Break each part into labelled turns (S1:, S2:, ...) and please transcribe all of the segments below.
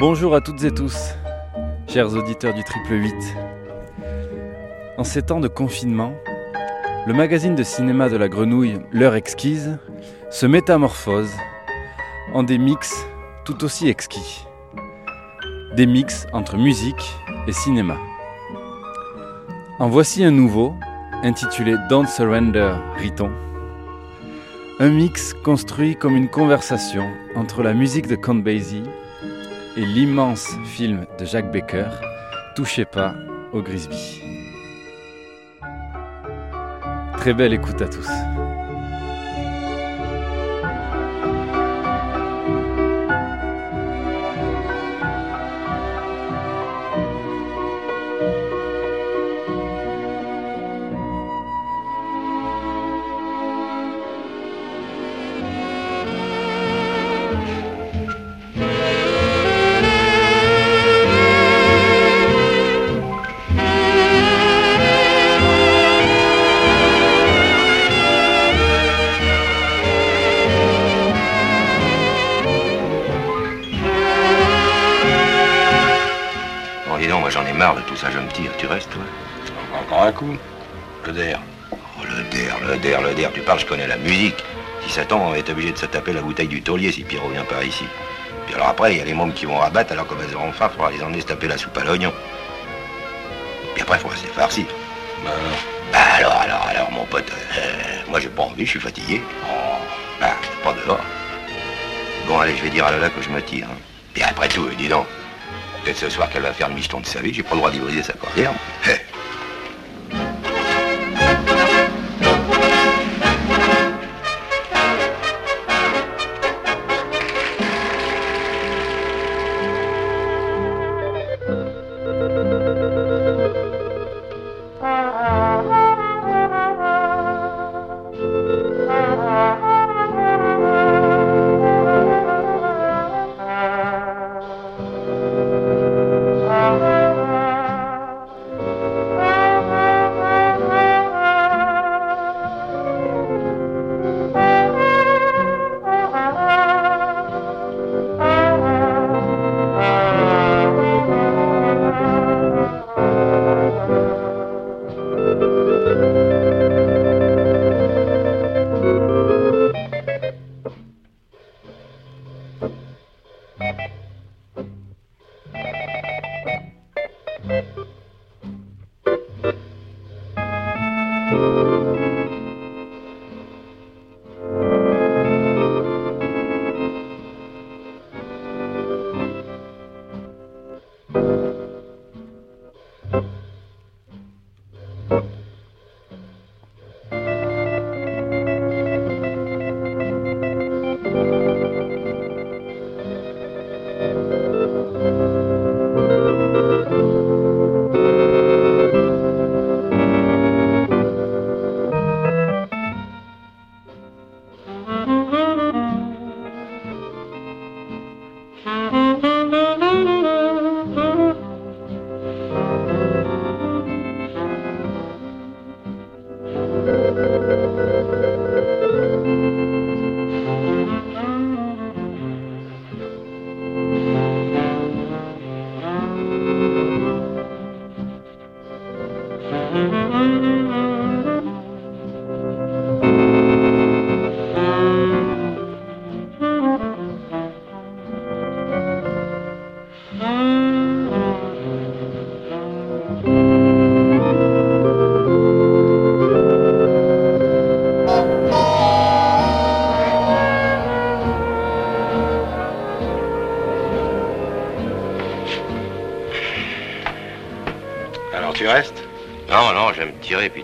S1: Bonjour à toutes et tous, chers auditeurs du Triple 8. En ces temps de confinement, le magazine de cinéma de la grenouille, L'heure exquise, se métamorphose en des mix tout aussi exquis. Des mix entre musique et cinéma. En voici un nouveau, intitulé Don't Surrender, Riton. Un mix construit comme une conversation entre la musique de Count Basie et l'immense film de Jacques Becker, Touchez pas au Grisby. Très belle écoute à tous.
S2: Un coup. Le der.
S3: Oh, le der, le der, le der. Tu parles, je connais la musique. Si ça tombe, on va être obligé de se taper la bouteille du taulier si Pierrot vient par ici. Puis alors après, il y a les mômes qui vont rabattre, alors comme elles auront faim, faudra les emmener se taper la soupe à l'oignon. Puis après, il faudra se les farcir.
S2: Bah alors.
S3: Bah alors, alors, alors, mon pote, euh, moi j'ai pas envie, je suis fatigué. Oh, bah, pas dehors. Bon, allez, je vais dire à Lola que je me tire. hein. Puis après tout, dis donc, peut-être ce soir qu'elle va faire le micheton de sa vie, j'ai pas le droit d'y briser sa cordière.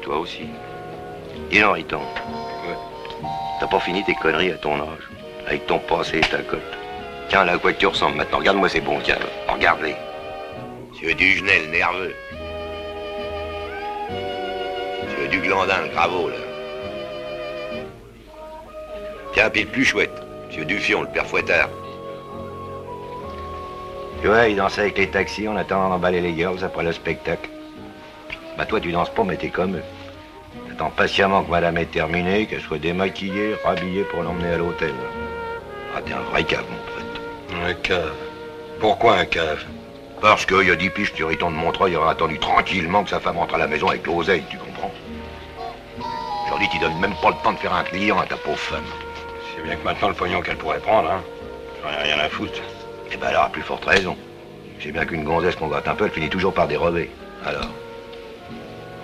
S3: Toi aussi. Dis donc, Riton. T'as pas fini tes conneries à ton âge, avec ton passé et ta cote. Tiens, là, à quoi tu ressembles maintenant Regarde-moi ces bons, tiens, regarde-les. Tu veux du genel nerveux. Tu veux du glandin, le gravot, là. Tiens, puis le plus chouette. Tu veux du fion, le père fouettard. Tu vois, il dansait avec les taxis en attendant d'emballer les girls après le spectacle. Bah toi, tu danses pas, mais t'es comme eux. T'attends patiemment que madame ait terminé, qu'elle soit démaquillée, rhabillée pour l'emmener à l'hôtel. Ah, t'es un vrai cave, mon pote.
S2: Un cave. Pourquoi un cave?
S3: Parce qu'il y a 10 piges, Turiton de Montreuil aurait attendu tranquillement que sa femme rentre à la maison avec l'oseille, tu comprends? Aujourd'hui, tu donnes même pas le temps de faire un client à ta pauvre femme.
S2: C'est bien que maintenant le pognon qu'elle pourrait prendre, hein. J'en ai rien à foutre.
S3: Eh ben, elle aura plus forte raison. C'est bien qu'une gonzesse qu'on gratte un peu, elle finit toujours par dérober. Alors,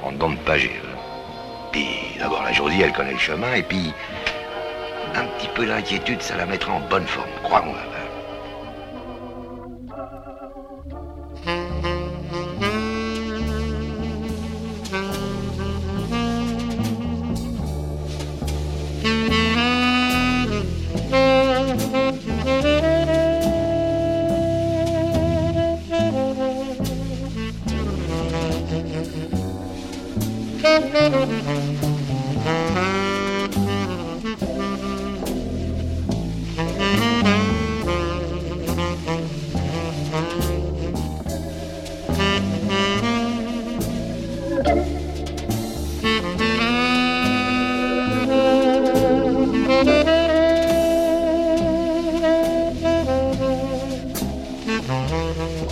S3: prends dedans de pager. D'abord, la Josie, elle connaît le chemin, et puis, un petit peu d'inquiétude, ça la mettra en bonne forme, crois-moi.
S2: T'as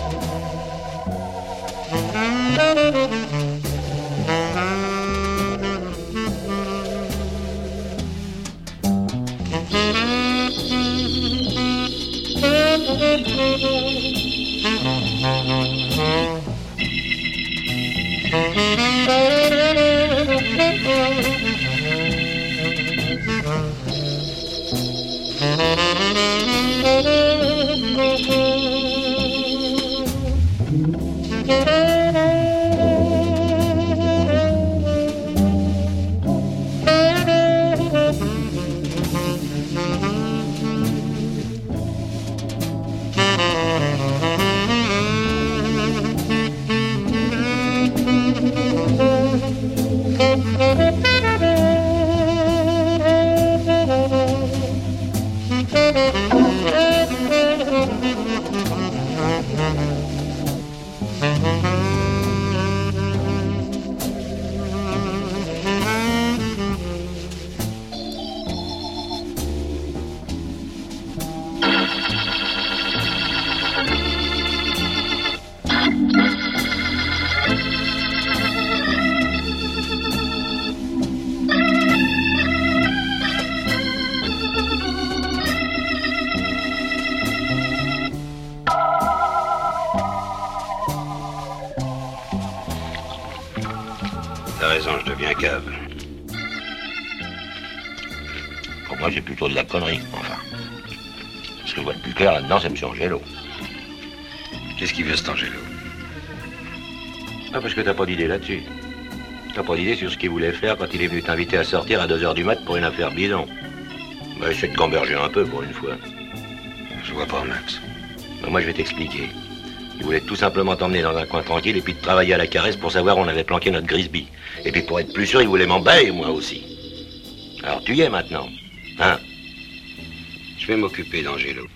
S3: c'est M. Angelo.
S2: Qu'est-ce qu'il veut cet Angelo?
S3: Ah, parce que t'as pas d'idée là-dessus. T'as pas d'idée sur ce qu'il voulait faire quand il est venu t'inviter à sortir à 2h du mat pour une affaire bidon. Bah, essaie de gamberger un peu pour une fois.
S2: Je vois pas, Max.
S3: Bah, moi, je vais t'expliquer. Il voulait tout simplement t'emmener dans un coin tranquille et puis te travailler à la caresse pour savoir où on avait planqué notre Grisby. Et puis pour être plus sûr, il voulait m'emballer, moi aussi. Alors tu y es maintenant. Hein?
S2: Je vais m'occuper d'Angelo.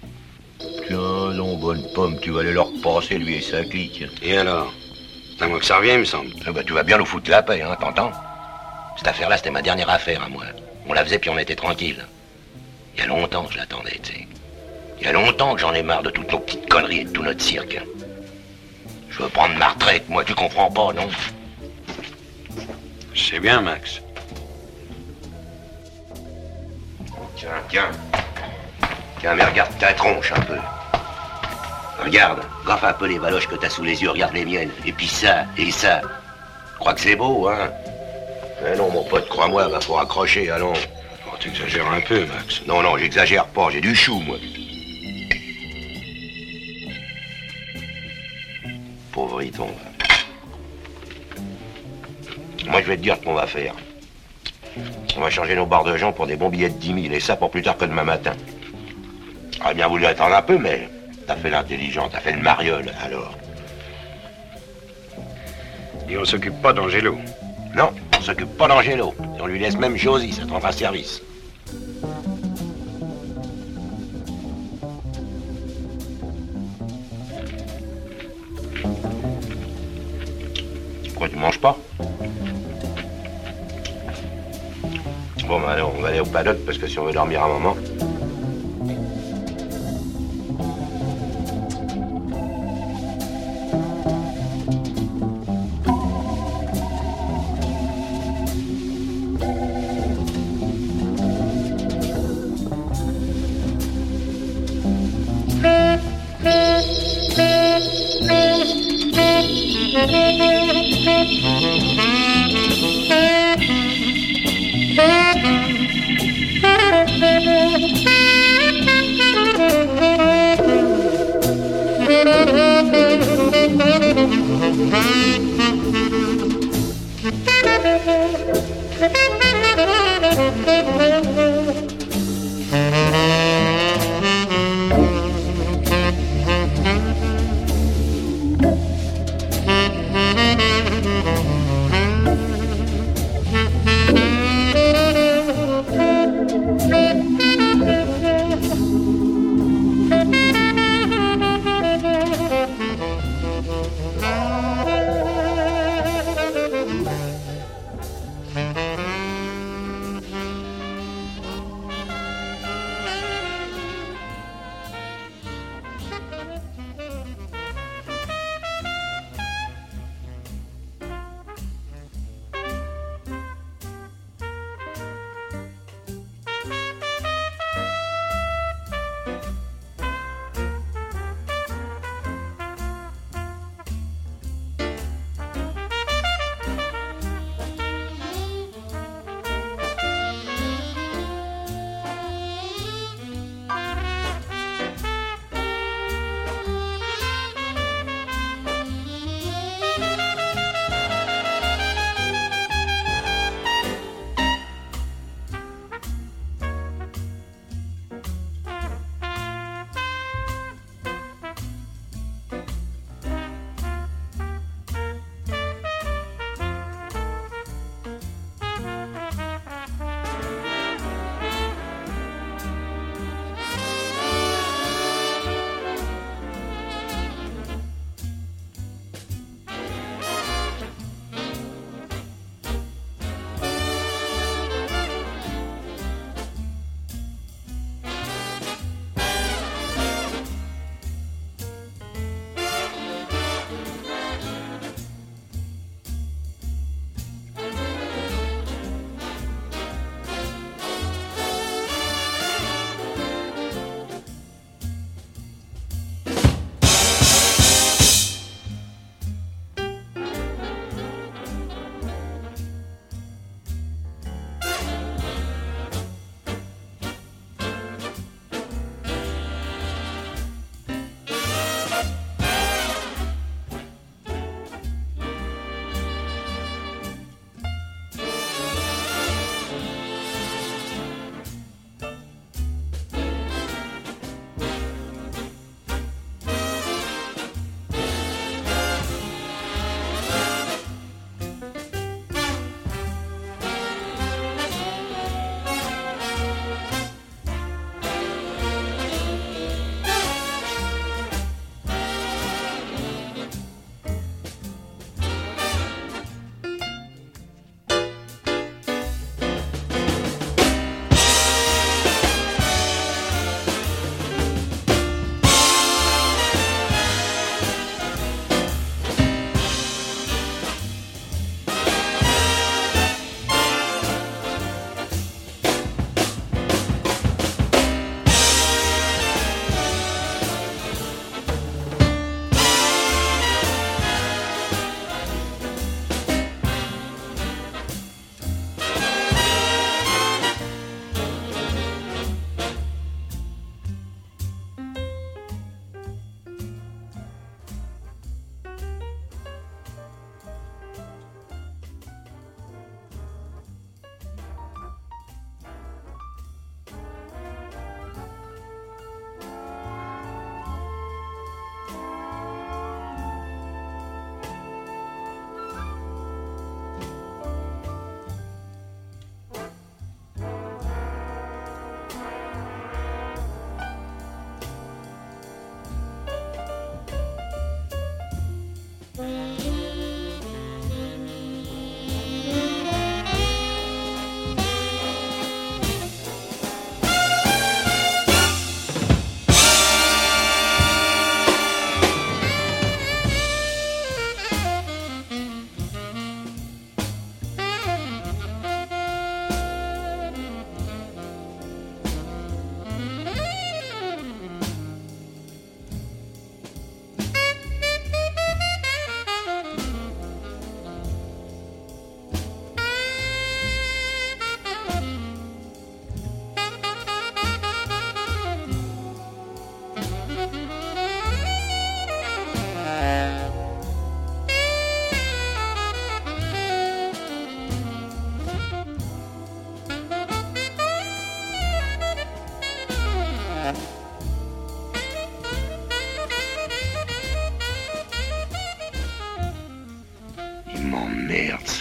S3: Tiens, non, bonne pomme, tu vas aller leur passer, lui et sa clique.
S2: Et alors? C'est à moi que ça revient, il me semble.
S3: Ah bah, tu vas bien nous foutre la paix, hein, t'entends? Cette affaire-là, c'était ma dernière affaire à moi. On la faisait puis on était tranquille. Il y a longtemps que je l'attendais, tu sais. Il y a longtemps que j'en ai marre de toutes nos petites conneries et de tout notre cirque. Je veux prendre ma retraite, moi, tu comprends pas, non?
S2: Je sais bien, Max.
S3: Tiens, tiens. Tiens, mais regarde ta tronche un peu. Regarde, gaffe un peu les baloches que t'as sous les yeux, regarde les miennes. Et puis ça, et ça. Crois que c'est beau, hein Eh non, mon pote, crois-moi, va faut accrocher, allons.
S2: Oh, t'exagères un peu, Max.
S3: Non, non, j'exagère pas, j'ai du chou, moi. Pauvre Riton. Moi, je vais te dire ce qu'on va faire. On va changer nos barres de gens pour des bons billets de 10 000, et ça pour plus tard que demain matin. J'aurais bien voulu attendre un peu, mais t'as fait l'intelligent, t'as fait le mariole, alors.
S2: Et on s'occupe pas d'Angelo.
S3: Non, on s'occupe pas d'Angelo. Et on lui laisse même Josie, ça te rendra service. Pourquoi tu manges pas? Bon, bah alors, on va aller au paddock parce que si on veut dormir un moment.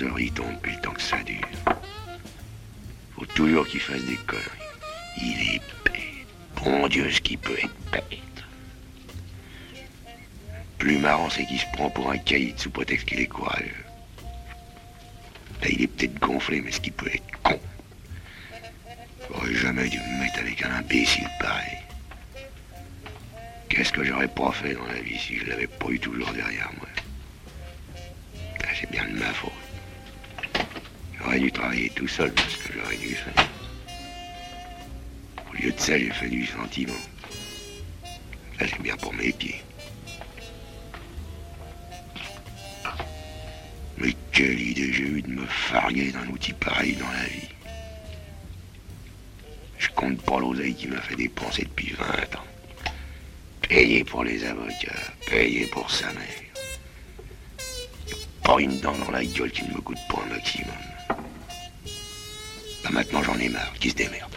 S3: Il tombe depuis le temps que ça dure. Faut toujours qu'il fasse des conneries. Il est bête. Bon Dieu, ce qui peut être bête. Plus marrant, c'est qu'il se prend pour un caïd sous prétexte qu'il est courageux. Là, il est peut-être gonflé, mais ce qui peut être con. J'aurais jamais dû me mettre avec un imbécile pareil. Qu'est-ce que j'aurais pas fait dans la vie si je l'avais pas eu toujours derrière moi? Ah, C'est bien de ma faute. J'aurais dû travailler tout seul parce que j'aurais dû faire. Au lieu de ça, j'ai fait du sentiment. Ça, c'est bien pour mes pieds. Mais quelle idée j'ai eu de me farguer d'un outil pareil dans la vie. Je compte pas l'oseille qui m'a fait dépenser depuis 20 ans. Payé pour les avocats, payé pour sa mère. Pas une dent dans la gueule qui ne me coûte pas un maximum. Maintenant j'en ai marre, qui se démerde.